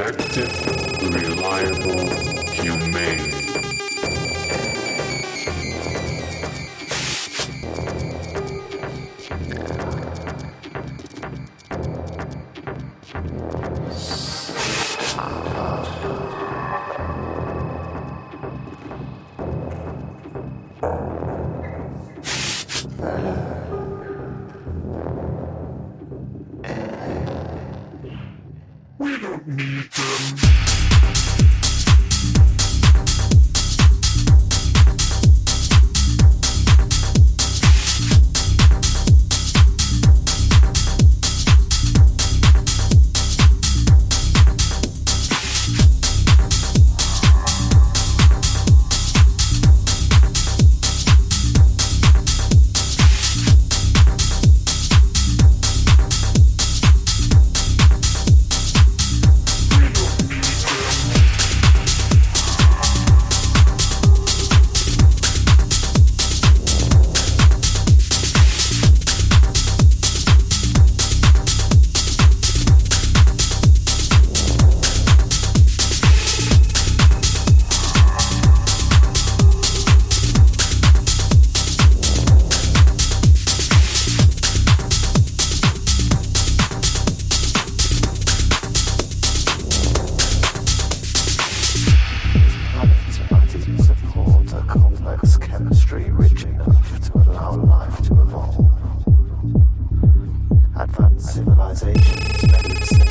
effective, reliable, humane. Civilizations, men safely inside hole.